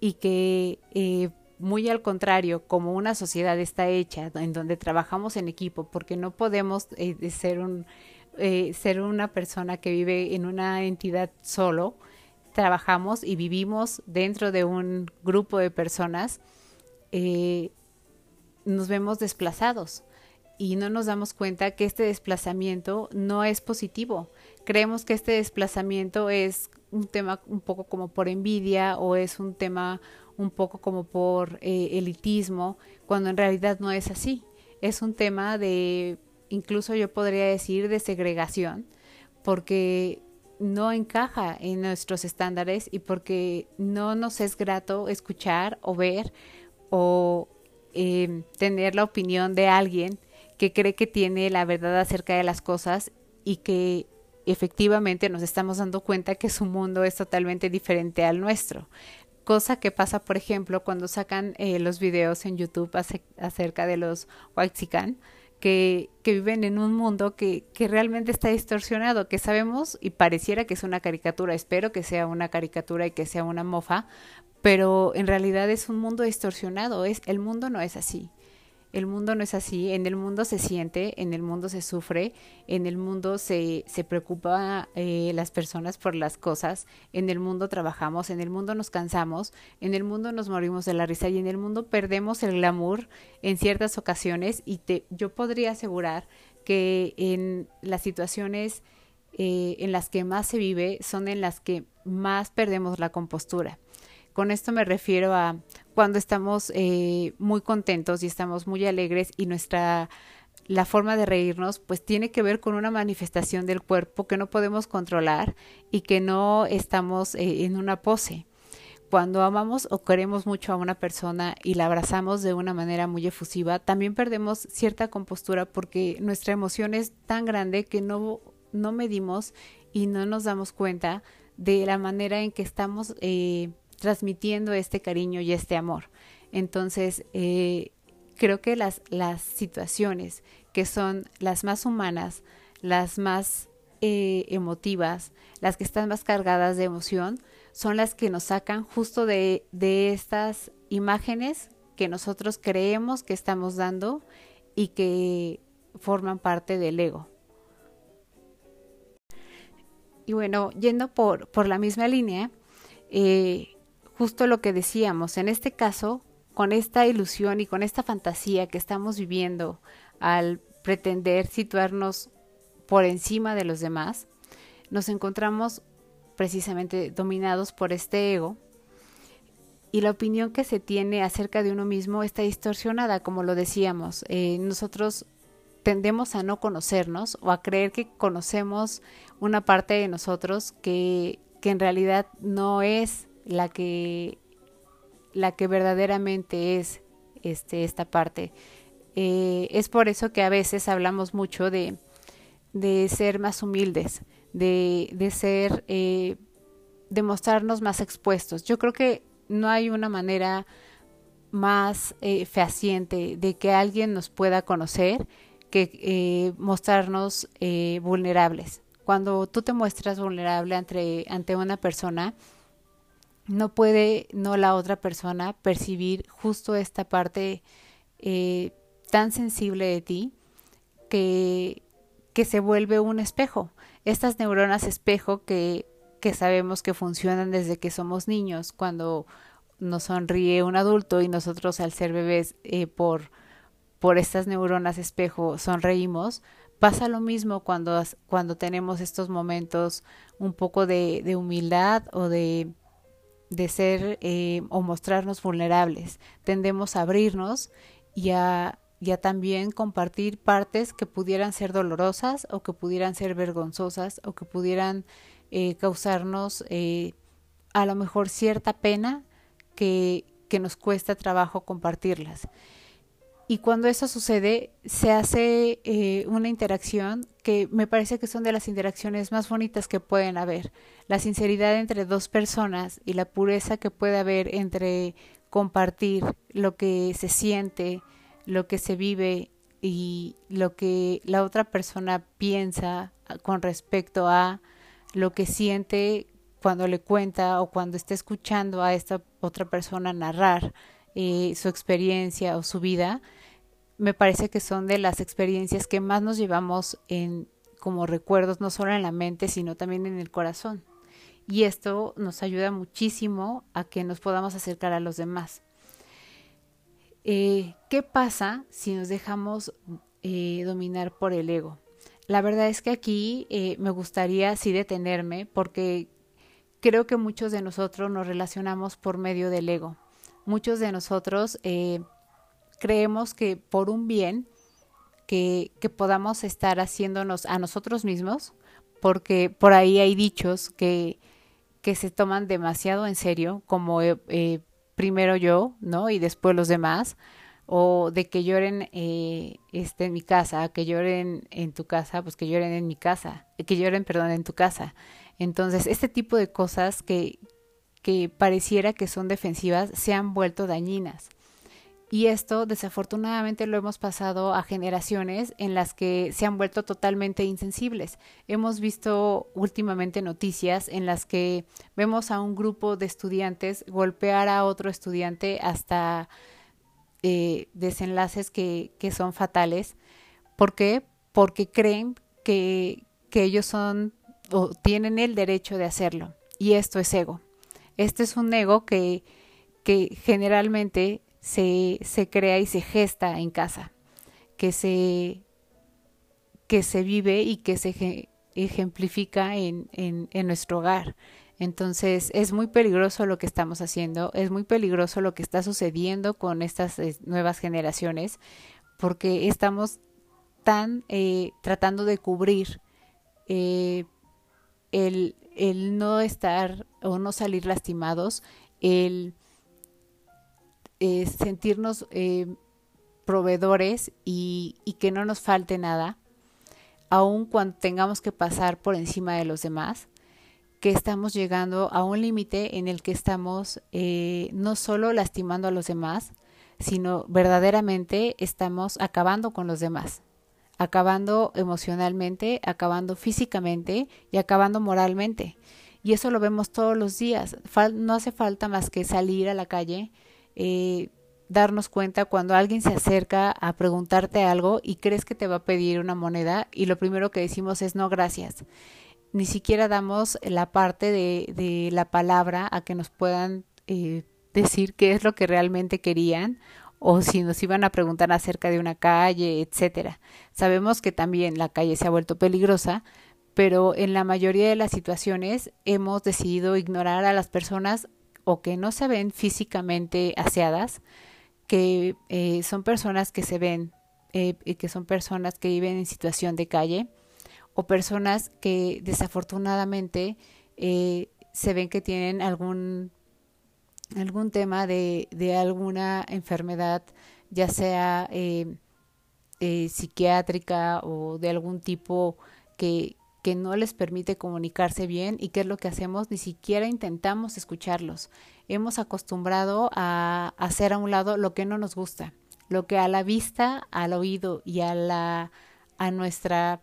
S1: y que eh, muy al contrario, como una sociedad está hecha en donde trabajamos en equipo, porque no podemos eh, ser un eh, ser una persona que vive en una entidad solo, trabajamos y vivimos dentro de un grupo de personas, eh, nos vemos desplazados y no nos damos cuenta que este desplazamiento no es positivo. Creemos que este desplazamiento es un tema un poco como por envidia o es un tema un poco como por eh, elitismo, cuando en realidad no es así. Es un tema de, incluso yo podría decir, de segregación, porque no encaja en nuestros estándares y porque no nos es grato escuchar o ver o eh, tener la opinión de alguien que cree que tiene la verdad acerca de las cosas y que efectivamente nos estamos dando cuenta que su mundo es totalmente diferente al nuestro. Cosa que pasa, por ejemplo, cuando sacan eh, los videos en YouTube acerca de los Whitezican, que, que viven en un mundo que, que realmente está distorsionado, que sabemos y pareciera que es una caricatura, espero que sea una caricatura y que sea una mofa, pero en realidad es un mundo distorsionado, es, el mundo no es así. El mundo no es así, en el mundo se siente, en el mundo se sufre, en el mundo se, se preocupa eh, las personas por las cosas, en el mundo trabajamos, en el mundo nos cansamos, en el mundo nos morimos de la risa y en el mundo perdemos el glamour en ciertas ocasiones y te, yo podría asegurar que en las situaciones eh, en las que más se vive son en las que más perdemos la compostura. Con esto me refiero a cuando estamos eh, muy contentos y estamos muy alegres y nuestra la forma de reírnos pues tiene que ver con una manifestación del cuerpo que no podemos controlar y que no estamos eh, en una pose. Cuando amamos o queremos mucho a una persona y la abrazamos de una manera muy efusiva, también perdemos cierta compostura porque nuestra emoción es tan grande que no, no medimos y no nos damos cuenta de la manera en que estamos eh, transmitiendo este cariño y este amor. Entonces, eh, creo que las, las situaciones que son las más humanas, las más eh, emotivas, las que están más cargadas de emoción, son las que nos sacan justo de, de estas imágenes que nosotros creemos que estamos dando y que forman parte del ego. Y bueno, yendo por, por la misma línea, eh, justo lo que decíamos, en este caso, con esta ilusión y con esta fantasía que estamos viviendo al pretender situarnos por encima de los demás, nos encontramos precisamente dominados por este ego y la opinión que se tiene acerca de uno mismo está distorsionada, como lo decíamos. Eh, nosotros tendemos a no conocernos o a creer que conocemos una parte de nosotros que, que en realidad no es la que, la que verdaderamente es este, esta parte. Eh, es por eso que a veces hablamos mucho de, de ser más humildes, de, de ser, eh, de mostrarnos más expuestos. Yo creo que no hay una manera más eh, fehaciente de que alguien nos pueda conocer que eh, mostrarnos eh, vulnerables. Cuando tú te muestras vulnerable ante, ante una persona, no puede no la otra persona percibir justo esta parte eh, tan sensible de ti que, que se vuelve un espejo. Estas neuronas espejo que, que sabemos que funcionan desde que somos niños, cuando nos sonríe un adulto y nosotros al ser bebés eh, por por estas neuronas espejo sonreímos, pasa lo mismo cuando, cuando tenemos estos momentos un poco de, de humildad o de, de ser eh, o mostrarnos vulnerables. Tendemos a abrirnos y a, también compartir partes que pudieran ser dolorosas o que pudieran ser vergonzosas o que pudieran eh, causarnos eh, a lo mejor cierta pena que, que nos cuesta trabajo compartirlas. Y cuando eso sucede, se hace eh, una interacción que me parece que son de las interacciones más bonitas que pueden haber. La sinceridad entre dos personas y la pureza que puede haber entre compartir lo que se siente, lo que se vive y lo que la otra persona piensa con respecto a lo que siente cuando le cuenta o cuando está escuchando a esta otra persona narrar eh, su experiencia o su vida, me parece que son de las experiencias que más nos llevamos en como recuerdos, no solo en la mente, sino también en el corazón. Y esto nos ayuda muchísimo a que nos podamos acercar a los demás. Eh, ¿Qué pasa si nos dejamos eh, dominar por el ego? La verdad es que aquí eh, me gustaría sí detenerme porque creo que muchos de nosotros nos relacionamos por medio del ego. Muchos de nosotros creemos que por un bien que, que, podamos estar haciéndonos a nosotros mismos, porque por ahí hay dichos que, que se toman demasiado en serio, como eh, eh primero yo, ¿no? Y después los demás, o de que lloren eh, este, en mi casa, que lloren en tu casa, pues que lloren en mi casa, que lloren, perdón, en tu casa. Entonces, este tipo de cosas que, que pareciera que son defensivas se han vuelto dañinas. Y esto desafortunadamente lo hemos pasado a generaciones en las que se han vuelto totalmente insensibles. Hemos visto últimamente noticias en las que vemos a un grupo de estudiantes golpear a otro estudiante hasta eh, desenlaces que, son fatales. ¿Por qué? Porque creen que, ellos son o tienen el derecho de hacerlo. Y esto es ego. Este es un ego que generalmente se, se crea y se gesta en casa, que se, que se vive y que se ejemplifica en, en, nuestro hogar. Entonces es muy peligroso lo que estamos haciendo, es muy peligroso lo que está sucediendo con estas eh, nuevas generaciones, porque estamos tan eh, tratando de cubrir eh, el, el no estar o no salir lastimados, el eh, sentirnos eh, proveedores y, que no nos falte nada, aun cuando tengamos que pasar por encima de los demás, que estamos llegando a un límite en el que estamos eh, no solo lastimando a los demás, sino verdaderamente estamos acabando con los demás acabando emocionalmente, acabando físicamente y acabando moralmente. Y eso lo vemos todos los días. no hace falta más que salir a la calle, eh, darnos cuenta cuando alguien se acerca a preguntarte algo y crees que te va a pedir una moneda y lo primero que decimos es no gracias. Ni siquiera damos la parte de, la palabra a que nos puedan eh, decir qué es lo que realmente querían o si nos iban a preguntar acerca de una calle, etcétera. Sabemos que también la calle se ha vuelto peligrosa, pero en la mayoría de las situaciones hemos decidido ignorar a las personas o que no se ven físicamente aseadas, que eh, son personas que se ven, eh, que son personas que viven en situación de calle, o personas que desafortunadamente eh, se ven que tienen algún algún tema de, de alguna enfermedad, ya sea psiquiátrica o de algún tipo que, que no les permite comunicarse bien y qué es lo que hacemos, ni siquiera intentamos escucharlos. Hemos acostumbrado a hacer a un lado lo que no nos gusta, lo que a la vista, al oído y a la a nuestra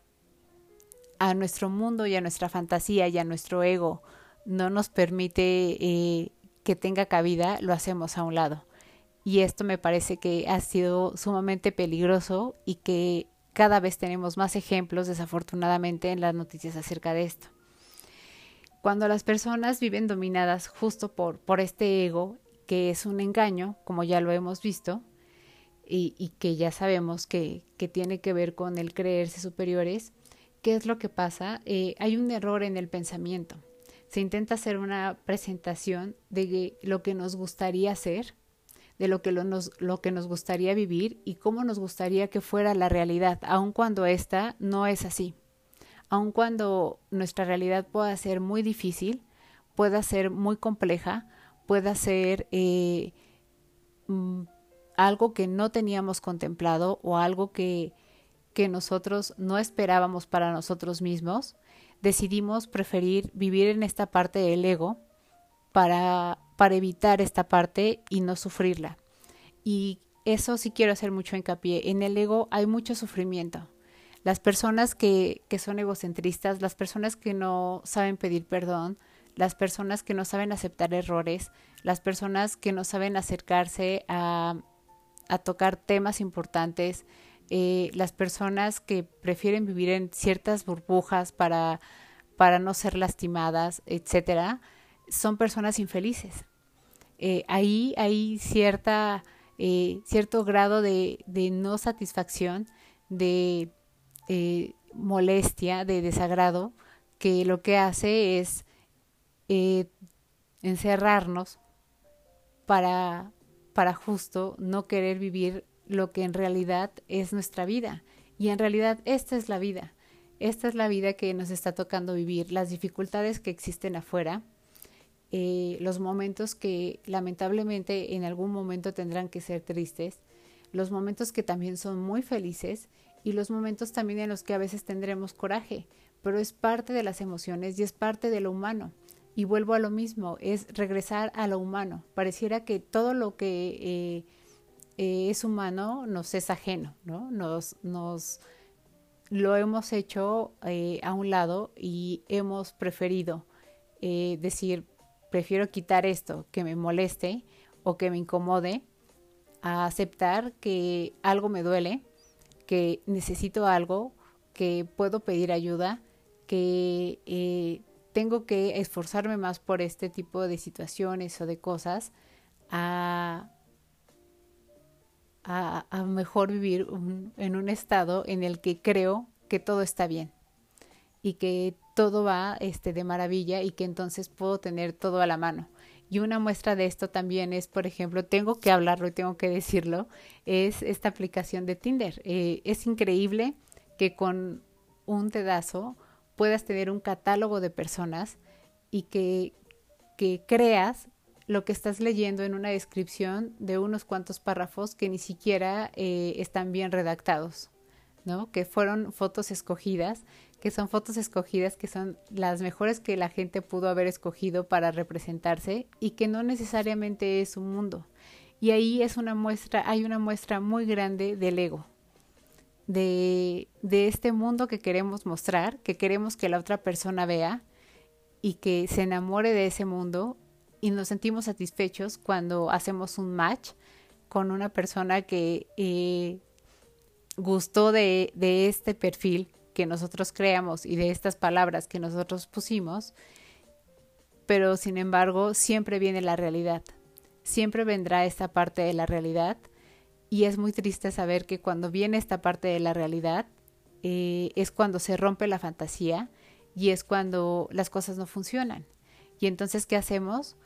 S1: a nuestro mundo y a nuestra fantasía y a nuestro ego no nos permite eh, que tenga cabida, lo hacemos a un lado. Y esto me parece que ha sido sumamente peligroso y que cada vez tenemos más ejemplos, desafortunadamente, en las noticias acerca de esto. Cuando las personas viven dominadas justo por, por este ego, que es un engaño, como ya lo hemos visto, y, que ya sabemos que, que, tiene que ver con el creerse superiores, ¿qué es lo que pasa? Eh, hay un error en el pensamiento. Se intenta hacer una presentación de lo que nos gustaría hacer, de lo que, nos, lo que nos gustaría vivir y cómo nos gustaría que fuera la realidad, aun cuando esta no es así. Aun cuando nuestra realidad pueda ser muy difícil, pueda ser muy compleja, pueda ser eh, mm, algo que no teníamos contemplado o algo que, que nosotros no esperábamos para nosotros mismos, decidimos preferir vivir en esta parte del ego para, para evitar esta parte y no sufrirla. Y eso sí quiero hacer mucho hincapié. En el ego hay mucho sufrimiento. Las personas que, que son egocentristas, las personas que no saben pedir perdón, las personas que no saben aceptar errores, las personas que no saben acercarse a, a tocar temas importantes, eh, las personas que prefieren vivir en ciertas burbujas para, para no ser lastimadas, etcétera, son personas infelices. Eh, ahí hay cierta, eh, cierto grado de, de, no satisfacción, de molestia, de desagrado, que lo que hace es encerrarnos para para justo no querer vivir lo que en realidad es nuestra vida. Y en realidad esta es la vida. Esta es la vida que nos está tocando vivir, las dificultades que existen afuera, eh, los momentos que lamentablemente en algún momento tendrán que ser tristes, los momentos que también son muy felices y los momentos también en los que a veces tendremos coraje, pero es parte de las emociones y es parte de lo humano. Y vuelvo a lo mismo, es regresar a lo humano. Pareciera que todo lo que eh, eh, es humano nos es ajeno, ¿no? Nos, nos lo hemos hecho a un lado y hemos preferido decir, prefiero quitar esto que me moleste o que me incomode, a aceptar que algo me duele, que necesito algo, que puedo pedir ayuda, que tengo que esforzarme más por este tipo de situaciones o de cosas a, a, mejor vivir en un estado en el que creo que todo está bien y que todo va este, de maravilla y que entonces puedo tener todo a la mano. Y una muestra de esto también es, por ejemplo, tengo que hablarlo y tengo que decirlo, es esta aplicación de Tinder. Eh, es increíble que con un pedazo puedas tener un catálogo de personas y que, que creas lo que estás leyendo en una descripción de unos cuantos párrafos que ni siquiera eh, están bien redactados, ¿no? Que fueron fotos escogidas, que son fotos escogidas que son las mejores que la gente pudo haber escogido para representarse y que no necesariamente es un mundo. Y ahí es una muestra, hay una muestra muy grande del ego, de, de este mundo que queremos mostrar, que queremos que la otra persona vea y que se enamore de ese mundo y nos sentimos satisfechos cuando hacemos un match con una persona que eh, gustó de, este perfil que nosotros creamos y de estas palabras que nosotros pusimos, pero sin embargo siempre viene la realidad, siempre vendrá esta parte de la realidad y es muy triste saber que cuando viene esta parte de la realidad eh, es cuando se rompe la fantasía y es cuando las cosas no funcionan. Y entonces, ¿qué hacemos?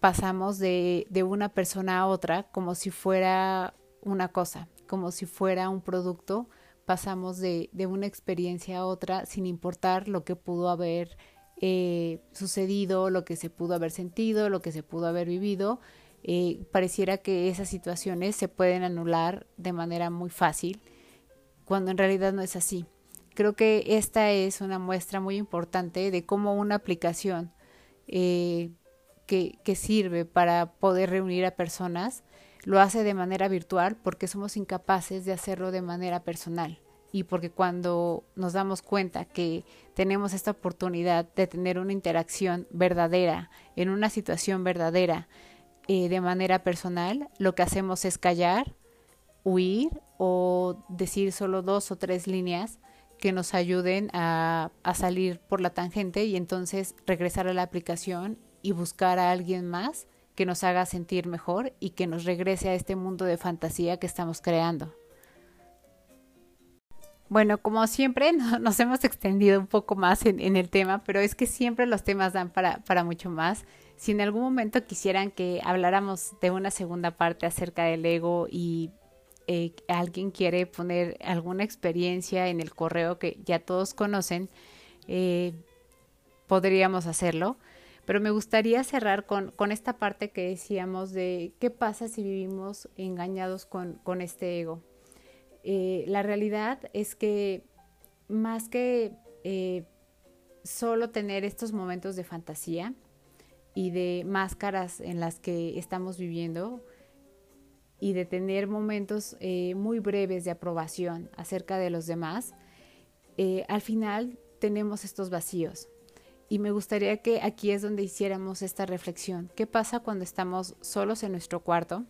S1: Pasamos de una persona a otra como si fuera una cosa, como si fuera un producto, pasamos de, de una experiencia a otra sin importar lo que pudo haber eh, sucedido, lo que se pudo haber sentido, lo que se pudo haber vivido, eh, pareciera que esas situaciones se pueden anular de manera muy fácil, cuando en realidad no es así. Creo que esta es una muestra muy importante de cómo una aplicación eh, que, que sirve para poder reunir a personas lo hace de manera virtual porque somos incapaces de hacerlo de manera personal. Y porque cuando nos damos cuenta que tenemos esta oportunidad de tener una interacción verdadera en una situación verdadera eh, de manera personal, lo que hacemos es callar, huir o decir solo dos o tres líneas que nos ayuden a, a salir por la tangente y entonces regresar a la aplicación y buscar a alguien más que nos haga sentir mejor y que nos regrese a este mundo de fantasía que estamos creando. Bueno, como siempre, nos hemos extendido un poco más en, el tema, pero es que siempre los temas dan para, para mucho más. Si en algún momento quisieran que habláramos de una segunda parte acerca del ego y eh, alguien quiere poner alguna experiencia en el correo que ya todos conocen, eh, podríamos hacerlo. Pero me gustaría cerrar con, con, esta parte que decíamos de qué pasa si vivimos engañados con, con este ego. Eh, la realidad es que más que eh, solo tener estos momentos de fantasía y de máscaras en las que estamos viviendo y de tener momentos eh, muy breves de aprobación acerca de los demás, al final tenemos estos vacíos. Y me gustaría que aquí es donde hiciéramos esta reflexión. ¿Qué pasa cuando estamos solos en nuestro cuarto?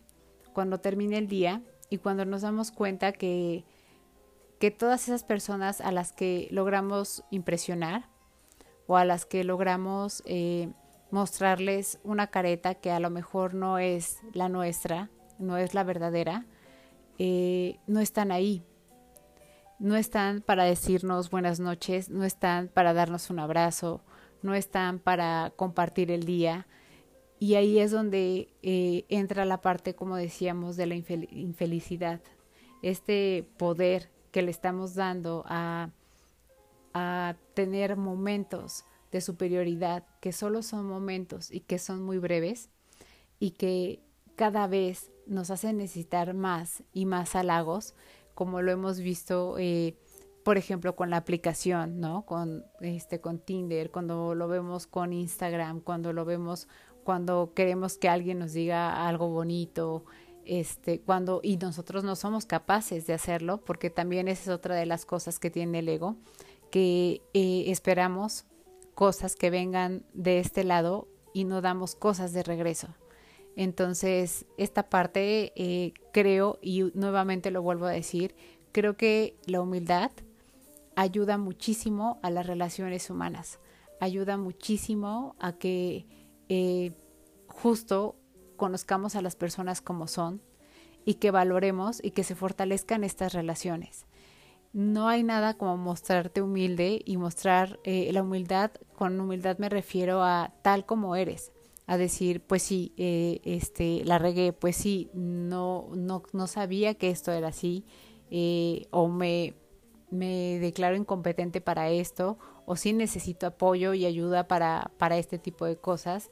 S1: Cuando termine el día y cuando nos damos cuenta que, que todas esas personas a las que logramos impresionar o a las que logramos eh, mostrarles una careta que a lo mejor no es la nuestra, no es la verdadera, eh, no están ahí. No están para decirnos buenas noches, no están para darnos un abrazo, no están para compartir el día, y ahí es donde eh, entra la parte, como decíamos, de la infelicidad. Este poder que le estamos dando a, tener momentos de superioridad, que solo son momentos y que son muy breves y que cada vez nos hacen necesitar más y más halagos, como lo hemos visto, eh, por ejemplo, con la aplicación, ¿no? Con, este, con Tinder, cuando lo vemos con Instagram, cuando lo vemos cuando queremos que alguien nos diga algo bonito, este, cuando y nosotros no somos capaces de hacerlo, porque también esa es otra de las cosas que tiene el ego, que eh, esperamos cosas que vengan de este lado y no damos cosas de regreso. Entonces, esta parte eh, creo, y nuevamente lo vuelvo a decir, creo que la humildad ayuda muchísimo a las relaciones humanas, ayuda muchísimo a que eh, justo conozcamos a las personas como son y que valoremos y que se fortalezcan estas relaciones. No hay nada como mostrarte humilde y mostrar eh, la humildad, con humildad me refiero a tal como eres, a decir, pues sí, eh, este, la regué, pues sí, no, no, no sabía que esto era así, o me, me declaro incompetente para esto, o si necesito apoyo y ayuda para, para este tipo de cosas,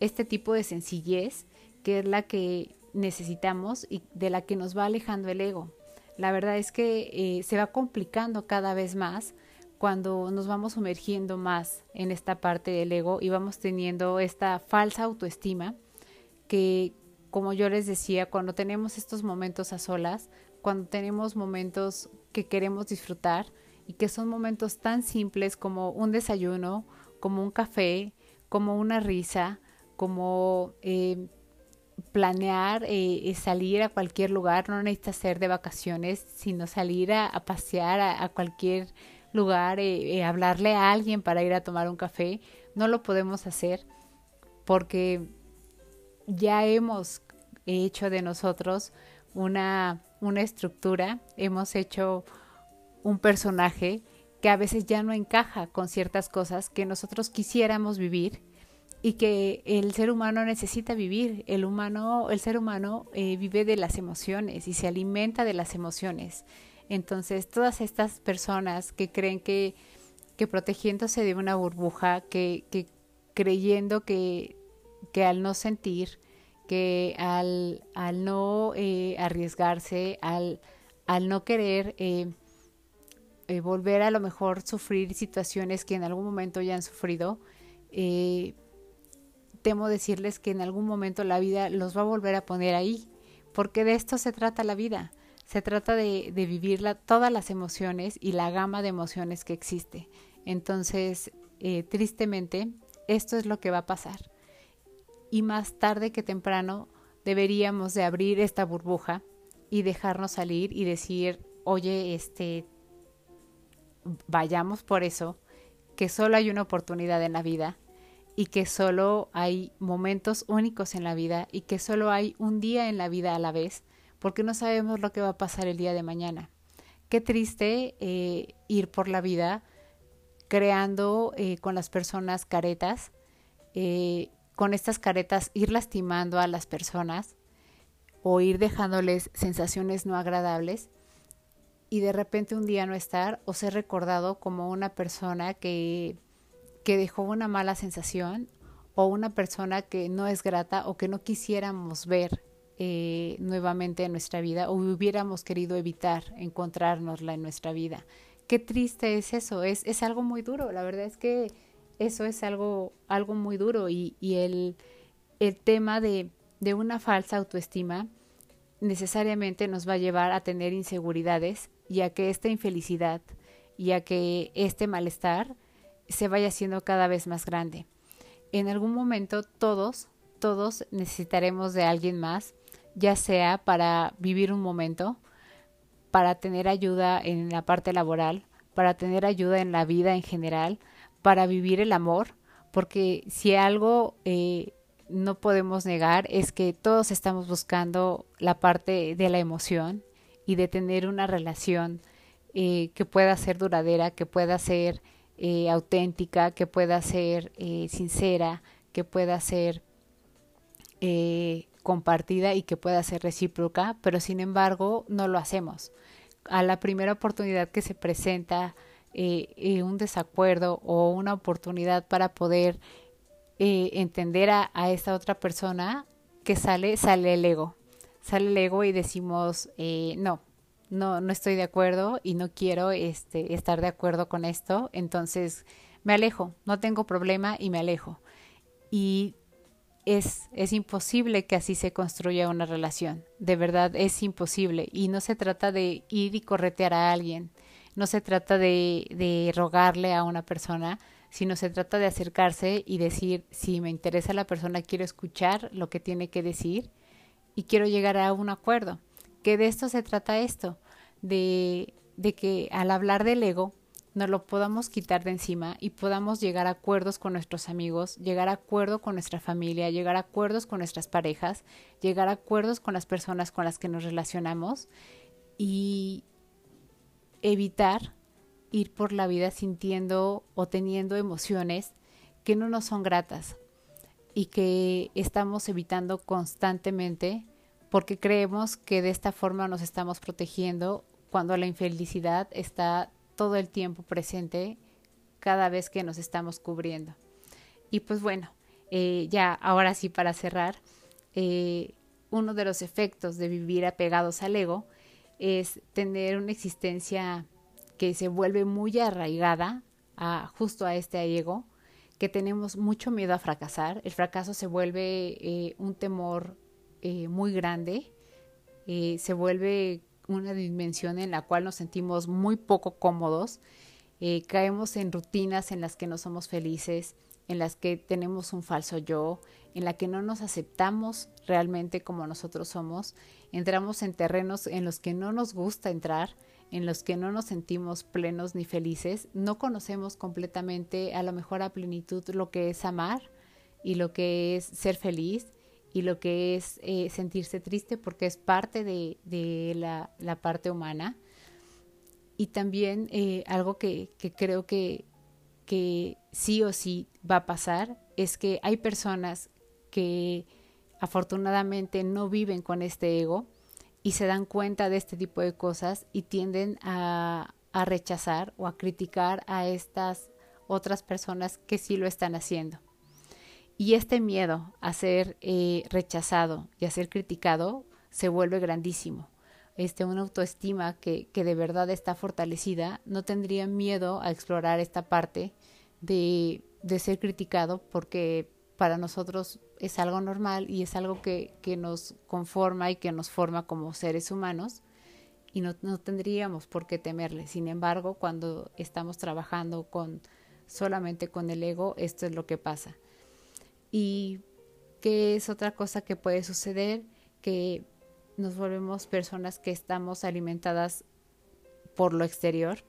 S1: este tipo de sencillez que es la que necesitamos y de la que nos va alejando el ego. La verdad es que eh, se va complicando cada vez más cuando nos vamos sumergiendo más en esta parte del ego y vamos teniendo esta falsa autoestima que, como yo les decía, cuando tenemos estos momentos a solas, cuando tenemos momentos que queremos disfrutar, y que son momentos tan simples como un desayuno, como un café, como una risa, como eh, planear eh, salir a cualquier lugar, no necesita ser de vacaciones, sino salir a, pasear a, cualquier lugar, eh, hablarle a alguien para ir a tomar un café, no lo podemos hacer porque ya hemos hecho de nosotros una, una estructura, hemos hecho un personaje que a veces ya no encaja con ciertas cosas que nosotros quisiéramos vivir y que el ser humano necesita vivir. El humano, el ser humano eh, vive de las emociones y se alimenta de las emociones. Entonces, todas estas personas que creen que, que protegiéndose de una burbuja, que, que creyendo que, que al no sentir, que al, al no eh, arriesgarse, al, al no querer eh, eh, volver a lo mejor sufrir situaciones que en algún momento ya han sufrido, temo decirles que en algún momento la vida los va a volver a poner ahí, porque de esto se trata la vida. Se trata de, de vivir todas las emociones y la gama de emociones que existe. Entonces, tristemente, esto es lo que va a pasar. Y más tarde que temprano deberíamos de abrir esta burbuja y dejarnos salir y decir, oye, este, vayamos por eso, que solo hay una oportunidad en la vida y que solo hay momentos únicos en la vida y que solo hay un día en la vida a la vez, porque no sabemos lo que va a pasar el día de mañana. Qué triste eh, ir por la vida creando eh, con las personas caretas, eh, con estas caretas ir lastimando a las personas o ir dejándoles sensaciones no agradables y de repente un día no estar o ser recordado como una persona que que dejó una mala sensación o una persona que no es grata o que no quisiéramos ver eh, nuevamente en nuestra vida o hubiéramos querido evitar encontrárnosla en nuestra vida. Qué triste es eso, es, es algo muy duro, la verdad es que eso es algo, algo muy duro y, el, el tema de, de una falsa autoestima necesariamente nos va a llevar a tener inseguridades y a que esta infelicidad y a que este malestar se vaya haciendo cada vez más grande. En algún momento todos, todos necesitaremos de alguien más, ya sea para vivir un momento, para tener ayuda en la parte laboral, para tener ayuda en la vida en general, para vivir el amor, porque si algo eh, no podemos negar es que todos estamos buscando la parte de la emoción y de tener una relación eh, que pueda ser duradera, que pueda ser eh, auténtica, que pueda ser eh, sincera, que pueda ser eh, compartida y que pueda ser recíproca, pero sin embargo no lo hacemos. A la primera oportunidad que se presenta un desacuerdo o una oportunidad para poder entender a, a, esta otra persona, que sale, sale el ego. Sale el ego y decimos, no, no, no estoy de acuerdo y no quiero este, estar de acuerdo con esto, entonces me alejo, no tengo problema y me alejo. Y es, es imposible que así se construya una relación, de verdad es imposible. Y no se trata de ir y corretear a alguien, no se trata de, de rogarle a una persona, sino se trata de acercarse y decir, si me interesa la persona, quiero escuchar lo que tiene que decir y quiero llegar a un acuerdo. Que de esto se trata esto, de, de que al hablar del ego nos lo podamos quitar de encima y podamos llegar a acuerdos con nuestros amigos, llegar a acuerdo con nuestra familia, llegar a acuerdos con nuestras parejas, llegar a acuerdos con las personas con las que nos relacionamos y evitar ir por la vida sintiendo o teniendo emociones que no nos son gratas y que estamos evitando constantemente porque creemos que de esta forma nos estamos protegiendo cuando la infelicidad está todo el tiempo presente cada vez que nos estamos cubriendo. Y pues bueno, eh, ya ahora sí para cerrar, eh, uno de los efectos de vivir apegados al ego es tener una existencia que se vuelve muy arraigada a, justo a este ego, que tenemos mucho miedo a fracasar. El fracaso se vuelve eh, un temor eh, muy grande, eh, se vuelve una dimensión en la cual nos sentimos muy poco cómodos, caemos en rutinas en las que no somos felices, en las que tenemos un falso yo, en la que no nos aceptamos realmente como nosotros somos, entramos en terrenos en los que no nos gusta entrar, en los que no nos sentimos plenos ni felices, no conocemos completamente a lo mejor a plenitud lo que es amar y lo que es ser feliz y lo que es eh, sentirse triste porque es parte de, de la, la, parte humana. Y también eh, algo que, que creo que, que sí o sí va a pasar es que hay personas que afortunadamente no viven con este ego y se dan cuenta de este tipo de cosas y tienden a, a rechazar o a criticar a estas otras personas que sí lo están haciendo. Y este miedo a ser eh, rechazado y a ser criticado se vuelve grandísimo. Este, una autoestima que, que de verdad está fortalecida no tendría miedo a explorar esta parte de, de ser criticado porque para nosotros es algo normal y es algo que, que nos conforma y que nos forma como seres humanos y no, no, tendríamos por qué temerle. Sin embargo, cuando estamos trabajando con solamente con el ego, esto es lo que pasa. ¿Y qué es otra cosa que puede suceder? Que nos volvemos personas que estamos alimentadas por lo exterior,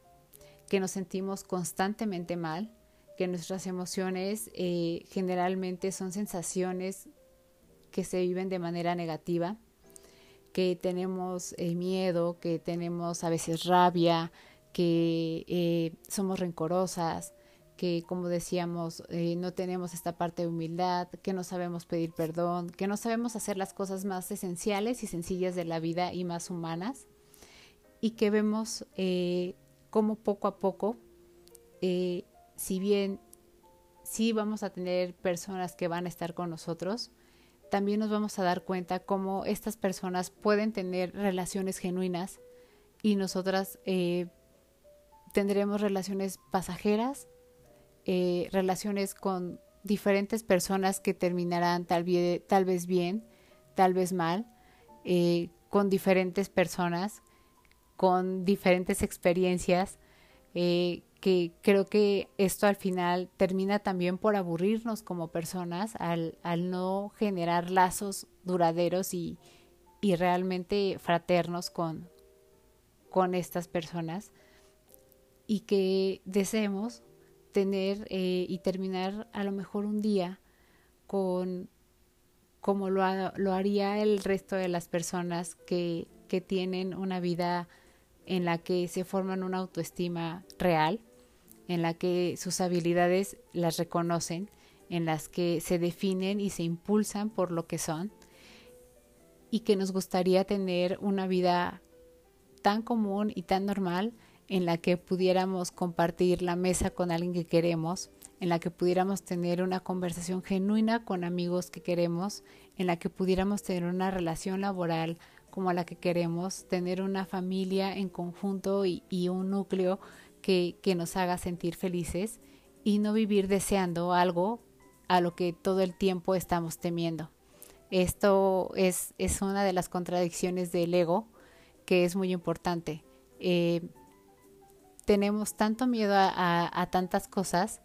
S1: que nos sentimos constantemente mal, que nuestras emociones eh, generalmente son sensaciones que se viven de manera negativa, que tenemos eh, miedo, que tenemos a veces rabia, que eh, somos rencorosas, que como decíamos no tenemos esta parte de humildad, que no sabemos pedir perdón, que no sabemos hacer las cosas más esenciales y sencillas de la vida y más humanas, y que vemos cómo poco a poco si bien sí vamos a tener personas que van a estar con nosotros, también nos vamos a dar cuenta cómo estas personas pueden tener relaciones genuinas y nosotras eh, tendremos relaciones pasajeras, eh, relaciones con diferentes personas que terminarán tal, tal vez bien, tal vez mal, eh, con diferentes personas, con diferentes experiencias, que creo que esto al final termina también por aburrirnos como personas al, al no generar lazos duraderos y, y realmente fraternos con, con estas personas. Y que deseemos tener eh, y terminar a lo mejor un día con como lo, lo haría el resto de las personas que, que tienen una vida en la que se forman una autoestima real en la que sus habilidades las reconocen, en las que se definen y se impulsan por lo que son y que nos gustaría tener una vida tan común y tan normal en la que pudiéramos compartir la mesa con alguien que queremos, en la que pudiéramos tener una conversación genuina con amigos que queremos, en la que pudiéramos tener una relación laboral como la que queremos, tener una familia en conjunto y, y un núcleo que, nos haga sentir felices y no vivir deseando algo a lo que todo el tiempo estamos temiendo. Esto es, es una de las contradicciones del ego que es muy importante. Eh, tenemos tanto miedo a, tantas cosas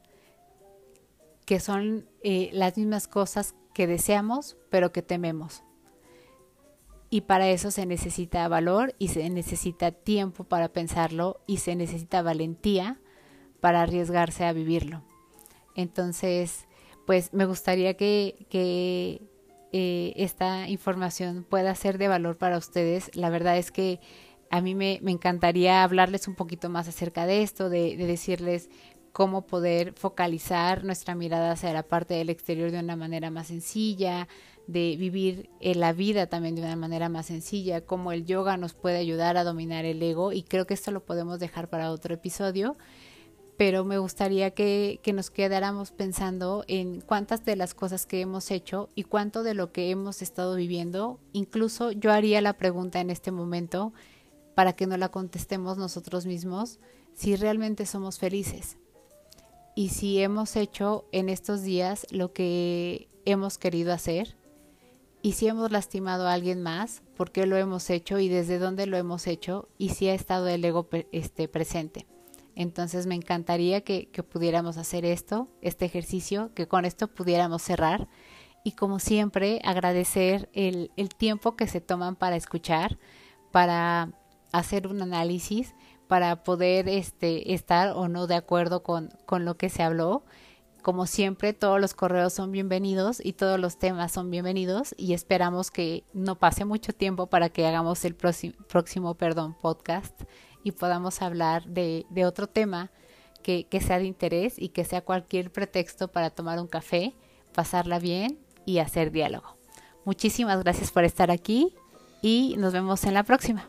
S1: que son eh, las mismas cosas que deseamos, pero que tememos y para eso se necesita valor y se necesita tiempo para pensarlo y se necesita valentía para arriesgarse a vivirlo. Entonces, pues me gustaría que, que eh, esta información pueda ser de valor para ustedes. La verdad es que a mí me, me encantaría hablarles un poquito más acerca de esto, de, de decirles cómo poder focalizar nuestra mirada hacia la parte del exterior de una manera más sencilla, de vivir eh, la vida también de una manera más sencilla, cómo el yoga nos puede ayudar a dominar el ego y creo que esto lo podemos dejar para otro episodio, pero me gustaría que, que nos quedáramos pensando en cuántas de las cosas que hemos hecho y cuánto de lo que hemos estado viviendo, incluso yo haría la pregunta en este momento para que no la contestemos nosotros mismos, si realmente somos felices. Y si hemos hecho en estos días lo que hemos querido hacer y si hemos lastimado a alguien más, por qué lo hemos hecho y desde dónde lo hemos hecho y si ha estado el ego este, presente. Entonces me encantaría que, pudiéramos hacer esto, este ejercicio, que con esto pudiéramos cerrar y como siempre agradecer el, el tiempo que se toman para escuchar, para hacer un análisis, para poder este, estar o no de acuerdo con, con lo que se habló como siempre, todos los correos son bienvenidos y todos los temas son bienvenidos y esperamos que no pase mucho tiempo para que hagamos el próximo, perdón, podcast y podamos hablar de, otro tema que sea de interés y que sea cualquier pretexto para tomar un café, pasarla bien y hacer diálogo. Muchísimas gracias por estar aquí y nos vemos en la próxima.